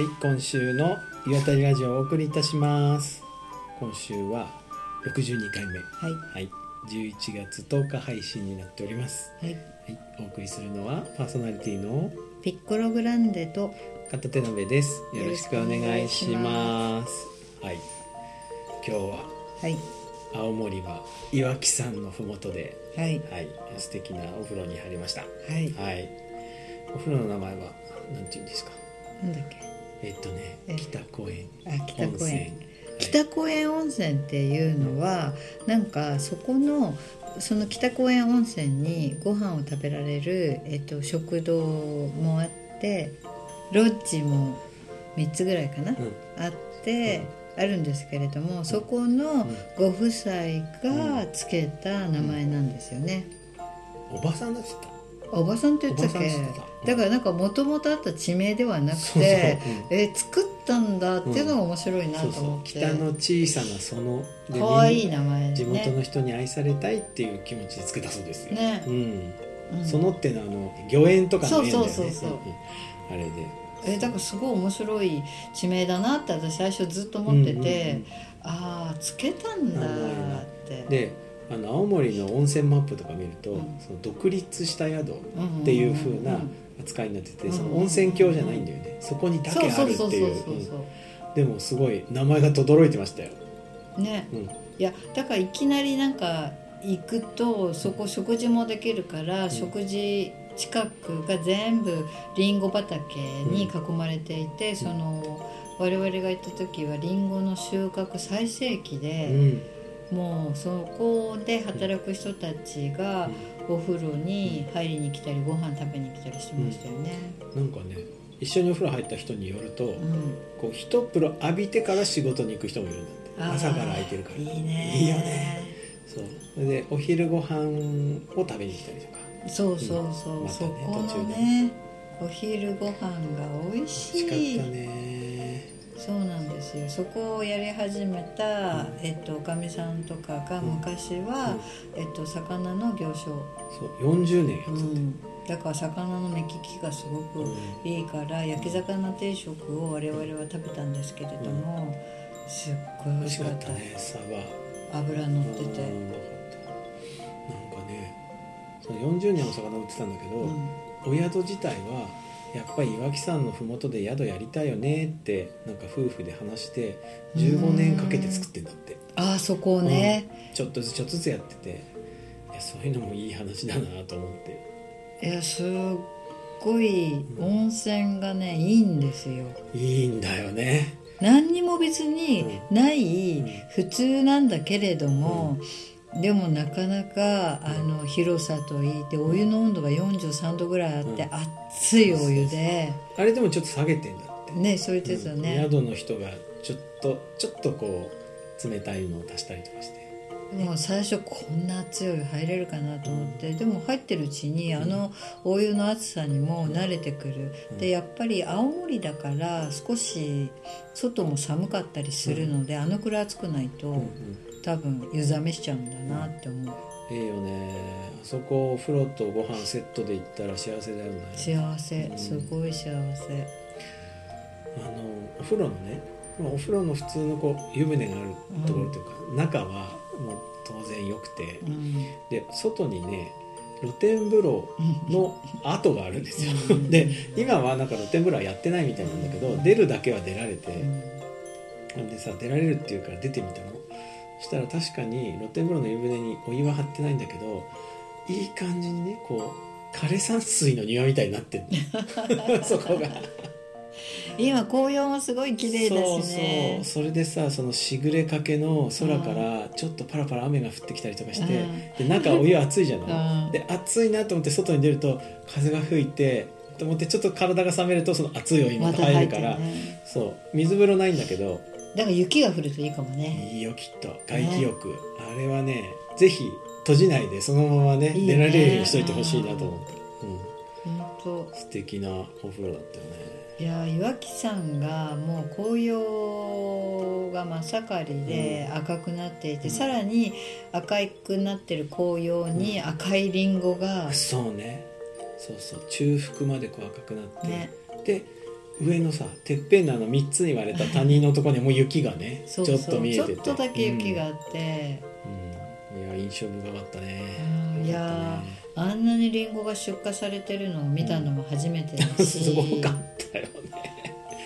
はい今週の岩谷ラジオをお送りいたします。今週は62回目。はい。はい。11月10日配信になっております。はい。はい。お送りするのはパーソナリティのピッコログランデと片手鍋です。よろしくお願いします。はい。今日ははい。青森は岩木山のふもとではい。はい。素敵なお風呂に入りました。はい。はい。お風呂の名前は何て言うんですか？なんだっけ？えっとねえ北公園。あ北公園。はい。北公園温泉っていうのはなんかそこのその北公園温泉にご飯を食べられる、えっと、食堂もあってロッジも3つぐらいかな、うん。あって、あるんですけれどもそこのご夫妻がつけた名前なんですよね。おばさんだって言ったおばさんって言ってたっけ？だからなんかもともとあった地名ではなくてえー作ったんだっていうのが面白いなと思って、北の小さなそのでかわいい名前で地元ねの人に愛されたいっていう気持ちでつけたそうですよ、ね。うん。うん。そのってのはあの御苑とかの縁だよね。そうそうそうそう。うん。うんあれで。えだからすごい面白い地名だなって私最初ずっと思ってて、ああつけたんだって。であの青森の温泉マップとか見ると、うん。その独立した宿っうんていう風なうん扱いになってて、うんその温泉郷じゃないんだよね。そこにだけあるっていう。でもすごい名前が轟いてましたよ、うね。うん、いやだからいきなりなんか行くとそこ食事もできるから、ん。食事近くが全部りんご畑に囲まれていて、その我々が行った時はりんごの収穫最盛期うで、んもうそこで働く人たちがお風呂に入りに来たりご飯食べに来たりしてましたよね。なんかね一緒にお風呂入った人によると、うん。こう一風呂浴びてから仕事に行く人もいるんだって。朝から空いてるから。いいね。いいよね。そう。でお昼ご飯を食べに来たりとか。そうそうそう、うん。またそねこの途中で。ねお昼ご飯が美味しい。美味しかったねそうなんですよ。そこをやり始めた、えっとおかみさんとかが昔は、えっと魚の行商、そう40年やってて、うん、だから魚の目利きがすごくいいから焼き魚定食を我々は食べたんですけれども、すっごい美美味しかったたねサバ油乗ってて、なんかねその40年お魚売ってたんだけど、うん。お宿自体はやっぱり岩木山の麓で宿やりたいよねってなんか夫婦で話して15年かけて作ってんだって。ああそこをね、ちょっとずつちょっとずつやってていやそういうのもいい話だなと思って。いやすっごい温泉がねいいんですよ。いいんだよね。何にも別にないうん。普通なんだけれども、でもなかなかあの広さといいでお湯の温度が43度ぐらいあって、うん。熱いお湯で。あれでもちょっと下げてんだって。ねそう言ってたうん。ね、宿の人がちょっとちょっとこう冷たいのを足したりとかして。もう最初こんな熱いお湯入れるかなと思ってでも入ってるうちにあのお湯の熱さにも慣れてくる。でやっぱり青森だから少し外も寒かったりするので、あのくらい暑くないと、うんうん多分湯冷めしちゃうんだなって思う。いいよね。あそこお風呂とご飯セットで行ったら幸せだよね。幸せ。うん。すごい幸せ。あのお風呂のねまあお風呂の普通のこう湯船があるところというか、中はもう当然良くて。うん。で外にね露天風呂の跡があるんですよ。うん。で今はなんか露天風呂はやってないみたいなんだけど出るだけは出られて。うん。でさ出られるっていうから出てみたの。そしたら確かに露天風呂の湯船にお湯は張ってないんだけどいい感じにねこう枯山水の庭みたいになってんの。そこが。今紅葉もすごい綺麗だそうしね。そうそれでさそのしぐれかけの空からちょっとパラパラ雨が降ってきたりとかして、で中お湯熱いじゃない、うん。で暑いなと思って外に出ると風が吹いてと思ってちょっと体が冷めるとその熱いお湯また入るから、まね。そう。水風呂ないんだけどだから雪が降るといいかもね。いいよきっと。外気浴、あれはねぜひ閉じないでそのままねいいね。出られるようにしといてほしいなと思って、うん、本当。素敵なお風呂だったよね。いや岩木山がもう紅葉が真っ盛りで赤くなっていて、うん。さらに赤くなってる紅葉に赤いリンゴが、そうね。そうそう。中腹までこう赤くなって、ね。で上のさてっぺんのあの3つに割れた谷のところにもう雪がねちょっと見えてて。ちょっとだけ雪があって、うん、うん。いや印象深かったね。うん。いやあんなにリンゴが出荷されてるのを見たのも初めてだし、すごかったよね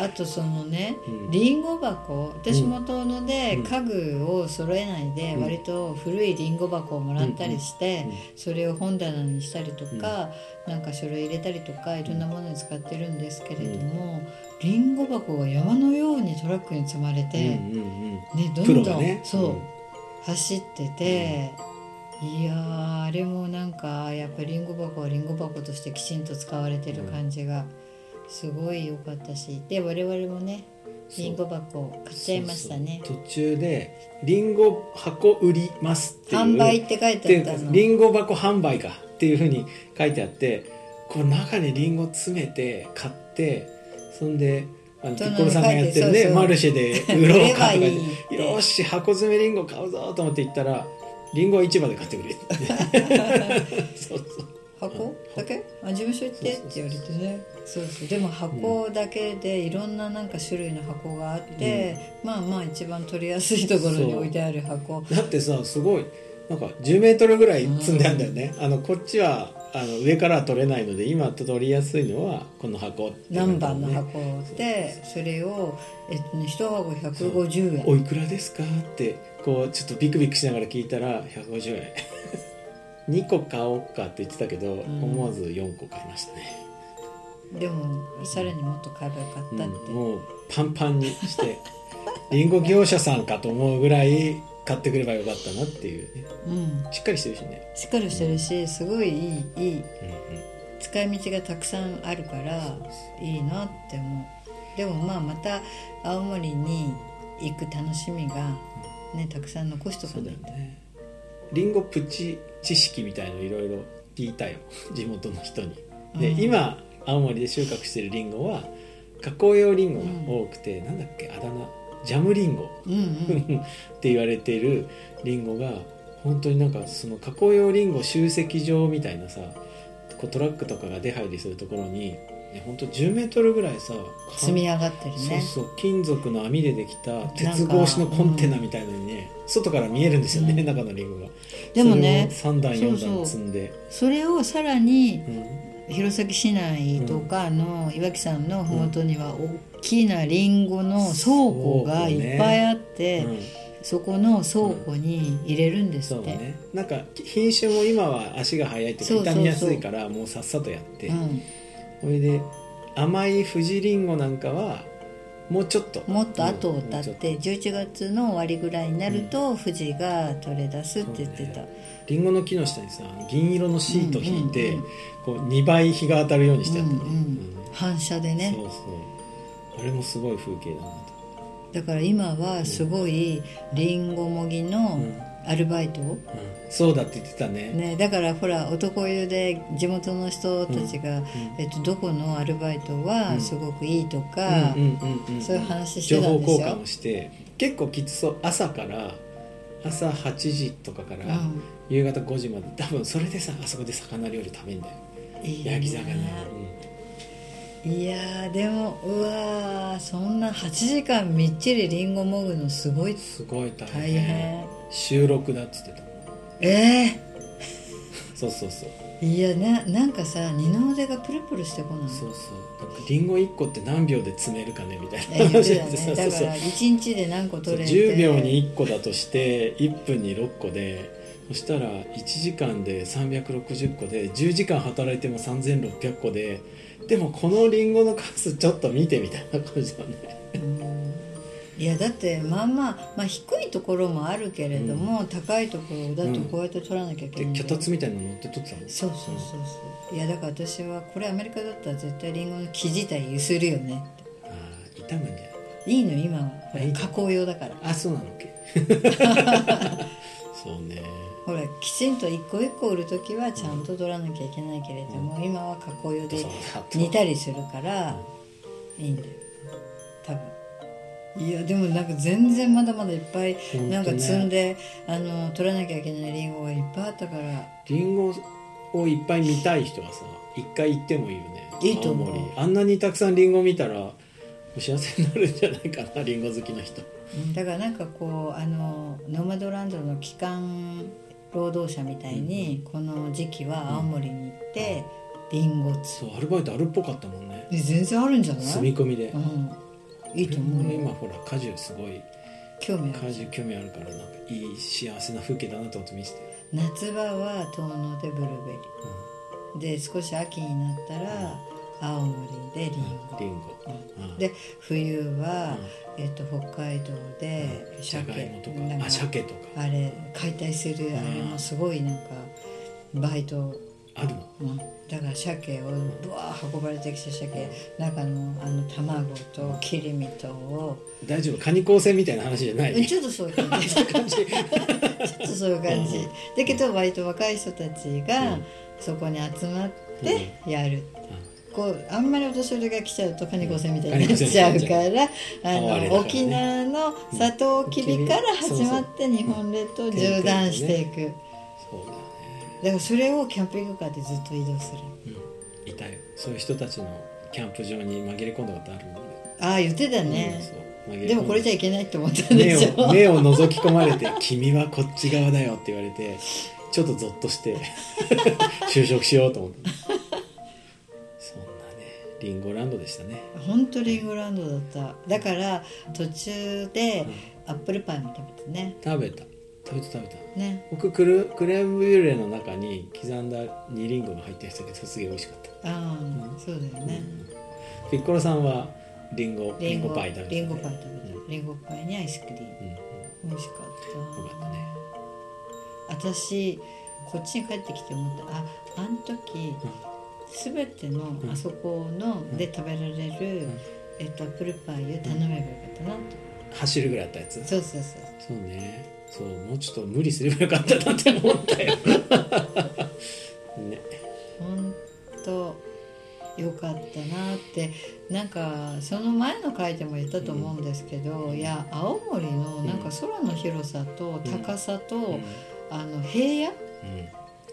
あとそのねうん。リンゴ箱。私も遠野でうん。家具を揃えないでうん。割と古いリンゴ箱をもらったりしてうんうんそれを本棚にしたりとかなんか書類入れたりとかいろんなものに使ってるんですけれどもリンゴ箱が山のようにトラックに積まれてうんうんうんねどんどんがね。そう走ってていやーあれもなんかやっぱりリンゴ箱はリンゴ箱としてきちんと使われてる感じがすごい良かったしで我々もねそう。リンゴ箱を買っちゃいましたね。途中で「リンゴ箱売ります」っていう。販売って書いっててあったの。リンゴ箱販売かっていうふうに書いてあってこう中にリンゴ詰めて買ってそんであのピッコロさんがやってるねマルシェで売ろうかとか よし箱詰めリンゴ買うぞと思って行ったらリンゴは市場で買ってくれ そうそう箱だけ？あ事務所行ってって言われてね。そうそうでも箱だけでいろんななんか種類の箱があって、まあまあ一番取りやすいところに置いてある箱。だってさすごいなんか10メートルぐらい積んであるんだよね、あのこっちはあの上からは取れないので今取りやすいのはこの箱っていう何番のね。箱でそれを、えっとね、1箱150円おいくらですか？ってこうちょっとビクビクしながら聞いたら150円2個買おうかって言ってたけど、ん。思わず4個買いましたね、でもさらにもっと買えばよかったって、うんもうパンパンにしてりんご業者さんかと思うぐらい買ってくればよかったなっていうね。うん、しっかりしてるしね、しっかりしてるしすごいいいいいうんうん。使い道がたくさんあるからいいなって思う。でもまあまた青森に行く楽しみがねたくさん残しとかそうないとねりんごプチ知識みたいのいろいろ聞いたよ。地元の人に。で、うん。今青森で収穫してるりんごは加工用りんごが多くて、なんだっけあだ名ジャムりんごうんうん。って言われているりんごが本当になんかその加工用りんご集積場みたいなさこうトラックとかが出入りするところに、ね、本当10メートルぐらいさ積み上がってるね。そうそう金属の網でできた鉄格子のコンテナみたいなのにね、外から見えるんですよね、うん。中のリンゴが。でもねそれを3段4そうそう段積んで。それをさらにうん。弘前市内とかの岩木山の麓には大きなりんごの倉庫がいっぱいあって、う。んそこの倉庫に入れるんですって、そうね。なんか品種も今は足が速いっていうか傷みやすいからもうさっさとやって。うんそれで甘い富士りんごなんかはもうちょっと。もっと後をうんもうちょって11月の終わりぐらいになると富士が取れ出すって言ってた、りんごの木の下にさ銀色のシート引いて、うんうんうん。こう2倍日が当たるようにしてあったね、うんうん反射でね。そうそう。あれもすごい風景だなと。だから今はすごいりんごもぎのうんアルバイト、うん。そうだって言ってたね。ね、だからほら男湯で地元の人たちが、えっと、どこのアルバイトはすごくいいとか、うんうんうんうんそういう話して情報たんですよ。交換をして結構きつそう朝から朝8時とかからうん。夕方5時まで多分それでさあそこで魚料理食べんだよ。いいね。焼き魚、いやーでもうわーそんな8時間みっちりりんごもぐのすごい。うんすごい大変。大変収録だっつってた。えそうそうそう。えいやななんかさ二の腕がプルプルしてこない？そうそう。なんかリンゴ1個って何秒で詰めるかねみたいえな言ってたそうねそうそう。だから1日で何個取れて。10秒に1個だとして1分に6個でそしたら1時間で360個で10時間働いても3600個ででもこのリンゴの数ちょっと見てみたいな感じだね。うん。いやだってまあまあ、まあ、低いところもあるけれども、高いところだとこうやって取らなきゃいけでないんだよ。脚立みたいなの乗って撮ってたの？そうそうそうそう。いやだから私はこれアメリカだったら絶対リンゴの木自体ゆするよねああ傷むんじゃない？いいの今は。加工用だから。あそうなのっけ？そうね。ほらきちんと一個一個売る時はちゃんと取らなきゃいけないけれども、今は加工用で煮たりするからいいんだよ。多分。いやでもなんか全然まだまだいっぱいなんか積んで、あの取らなきゃいけないリンゴがいっぱいあったから。リンゴをいっぱい見たい人はさ一回行ってもいいよね。いいと思う。あんなにたくさんリンゴ見たら幸せになるんじゃないかなリンゴ好きな人。うん。だからなんかこうあのノマドランドの帰還労働者みたいに、この時期は青森に行って、リンゴつそうアルバイトあるっぽかったもんね。で全然あるんじゃない？住み込みで。うん、いいと思うよ。今ほら果樹すごい興味ある。果樹興味あるからなんかいい幸せな風景だなと思って見せて、夏場は遠野でブルーベリー。で少し秋になったら青森でリンゴ。リンゴ、うん。で冬は、えっと北海道でじゃがいもとか。なん鮭とか。あれ解体するあれもすごいなんかバイト、あるの？うん、だから鮭をぶわー運ばれてきた鮭。中のあの卵と切り身とを。大丈夫？カニ光線みたいな話じゃない？ちょっとそういう感じ。ちょっとそういう感じ。だけど割と若い人たちがうん。そこに集まってやる、こうあんまりお年寄りが来ちゃうとカニゴセみたいになっちゃうから、あの沖縄のサトウキビから始まって日本列島を縦断していく、だからそれをキャンピングカーでずっと移動する。うん。い。たよそういう人たちのキャンプ場に紛れ込んだことあるので、ああ言ってたうんね、でもこれじゃいけないって思ったんで目しょを目を覗き込まれて「君はこっち側だよ」って言われてちょっとゾッとして 就職しようと思ったそんなねリンゴランドでしたね。本当リンゴランドだった。だから途中でアップルパイも食べてね。食べた。食べた食べた。ね。僕クルクレームブリュレの中に刻んだ煮リンゴが入ってるやつだけどすげえ美味しかった、ああ、そうだよね、ピッコロさんはリンゴリンゴリンゴパイ食べた、ね、リンゴパイ食べた、うんリンゴパイにアイスクリーム。うん。うん美味しかった。よかったね。私こっちに帰ってきて思った。ああの時、全てのん。あそこので食べられる、えっと、アップルパイを頼めばよかったなと、走るぐらいあったやつ？そうそうそう。そうね。そうもうちょっと無理すればよかったなって思ったよ。ね。本当よかったなって。なんかその前の回でも言ったと思うんですけど、いや青森のなんか空の広さと高さと、うん。あの平野うん。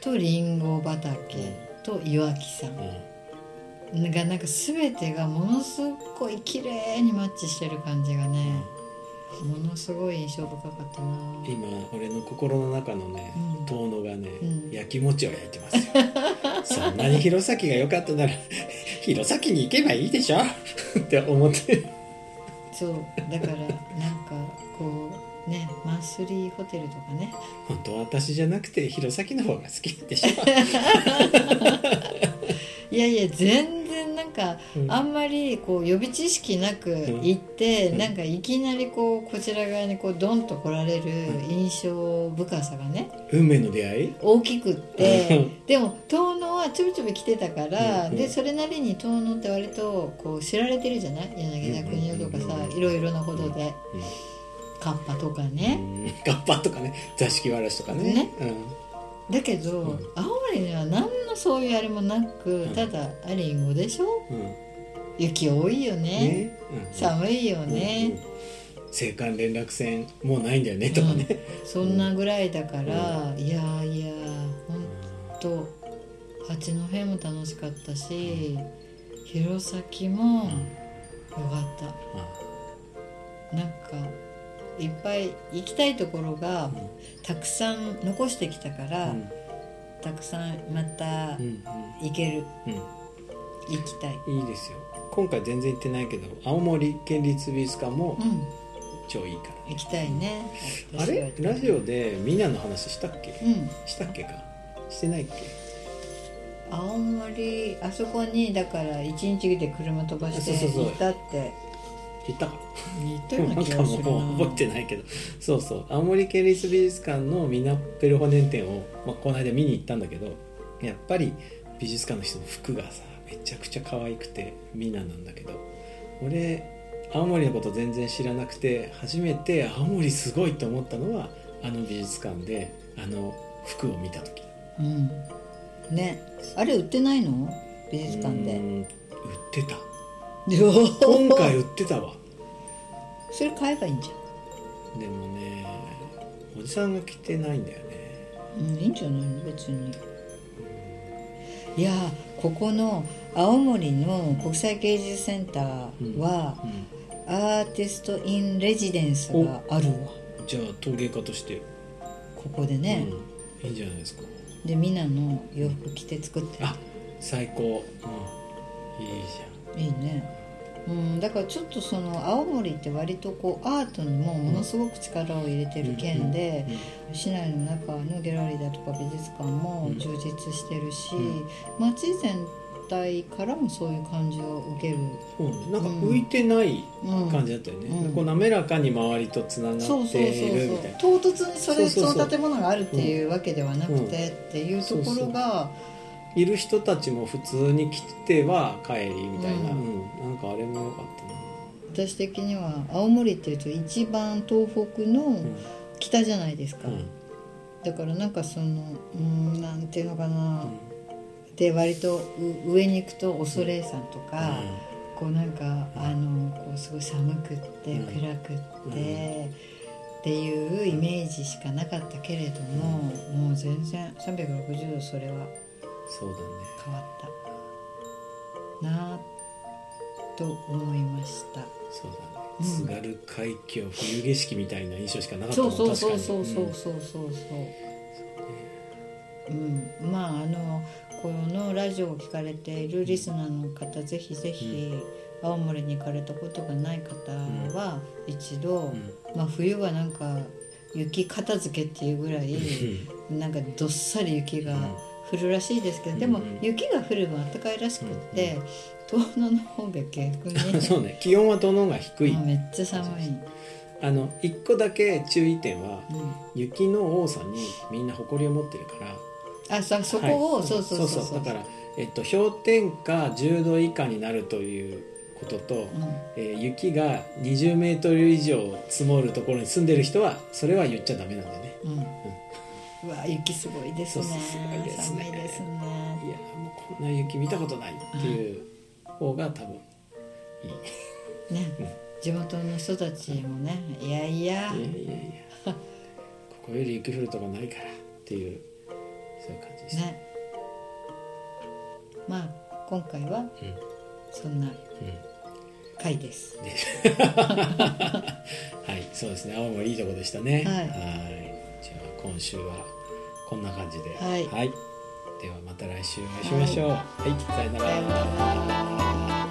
とりんご畑と岩木山うん。がなんか全てがものすごい綺麗にマッチしてる感じがねものすごい印象深かったな。今俺の心の中のねうん。遠野がね、うん。焼き餅を焼いてますよ。そんなに弘前が良かったなら弘前に行けばいいでしょ？って思って。そう。だからなんかこうねマンスリーホテルとかね。本当は私じゃなくて弘前の方が好きでしょ。いやいや全然なんか、うん。あんまりこう予備知識なく行って、うん。なんかいきなりこうこちら側にこうドンと来られる印象深さがね運命の出会い？大きくっうてん。でも遠野はちょびちょび来てたから、うん。うん。でそれなりに遠野って割とこう知られてるじゃない？柳田国男とかさ、うん。いろいろなことで、カッパとかね、うん。ガッパとかね。座敷わらしとかね。ね。だけど、うん。青森には何のそういうあれもなく、ん。ただあリンゴでしょ？うん。うん雪多いよね。ね。うん。寒いようん。ね、うん。青函連絡船もうないんだよねとかね、そんなぐらいだから、いやいやほんと八戸も楽しかったし弘前もよかった、なんかいっぱい行きたいところがたくさん残してきたから、うん。たくさんまたうん行ける、うん。行きたい。うんいいですよ。今回全然行ってないけど青森県立美術館もうん。超いいから、行きたいね。あれ？ラジオでみんなの話したっけ？うん。したっけか？してないっけ？青森あそこにだから一日で車飛ばして行ったって言ったか言ったようななん気かがするな。もう覚えてないけど。そうそう。青森県立美術館のミナッペルホネン展を、まあ、この間見に行ったんだけどやっぱり美術館の人の服がさめちゃくちゃ可愛くてミナなんだけど。俺青森のこと全然知らなくて初めて青森すごいと思ったのはあの美術館であの服を見た時。うん。ね。あれ売ってないの？美術館で。売ってた今 今回売ってたわ。それ買えばいいんじでもねおじさんが着てないんだよね。ゃん、うん、いいんじゃない？の別に。いやここの青森の国際芸術センターは、うん、アーティスト・イン・レジデンスがあるわ。じゃあ陶芸家として、ここでね、うん、いいんじゃないですか。でみんなの洋服着て作ってる。あ最高、うん、いいじいいね。うん、だからちょっとその青森って割とこうアートにもものすごく力を入れてる県で、市内の中のギャラリーだとか美術館も充実してるし、うん。街全体からもそういう感じを受ける、そうね。なんか浮いてないうん、感じだったよね、うん。こう滑らかに周りとつながってそうそうそういるみたいな。そう唐突にそれそうそうそう。その建物があるっていうわけではなくて、っていうところがいる人たちも普通に来ては帰りみたいな、ううん。んなんかあれも良かったな。私的には青森っていうと一番東北の北じゃないですか、うん。だからなんかそのうんなんていうのかうな、ん。で割とう上に行くと恐山とか、こうなんかあのこうすごい寒くってうん。暗くって、っていうイメージしかなかったけれども、もう全然360度それはそうだね。変わった。なあと思いました。そうだね。うん。津軽海峡冬景色みたいな印象しかなかったもそうんそうそうそうそうそうそうそう。うん。まああのこのラジオを聞かれているリスナーの方ぜひぜひ青森に行かれたことがない方は一度、うん。まあ、冬はなんか雪片付けっていうぐらいなんかどっさり雪が降るらしいですけど、でもうん。雪が降る分暖かいらしくって、遠野の方が逆にそうね。気温はどの方が低い、めっちゃ寒い、あの一個だけ注意点はうん、雪の多さにみんな誇りを持ってるから。あそそこを、はい。そうそうそうだから、えっと、氷点下10度以下になるということと、うん。えー雪が20メートル以上積もるところに住んでる人はそれは言っちゃダメなんだよね。うん、うわ雪すごいですね。すごいですね。寒いですね。いやもうこんな雪見たことないっていう方が多分いい。ね、地元の人たちもねいやいや。いやいやいや。ここより雪降るとこないからっていうそういう感じでした、ね。まあ今回はうん。そんなうん。回です。はい、そうですね。青森いいとこでしたね。はい今週はこんな感じで、はい。ではまた来週お会いしましょう。はい、さよなさようなら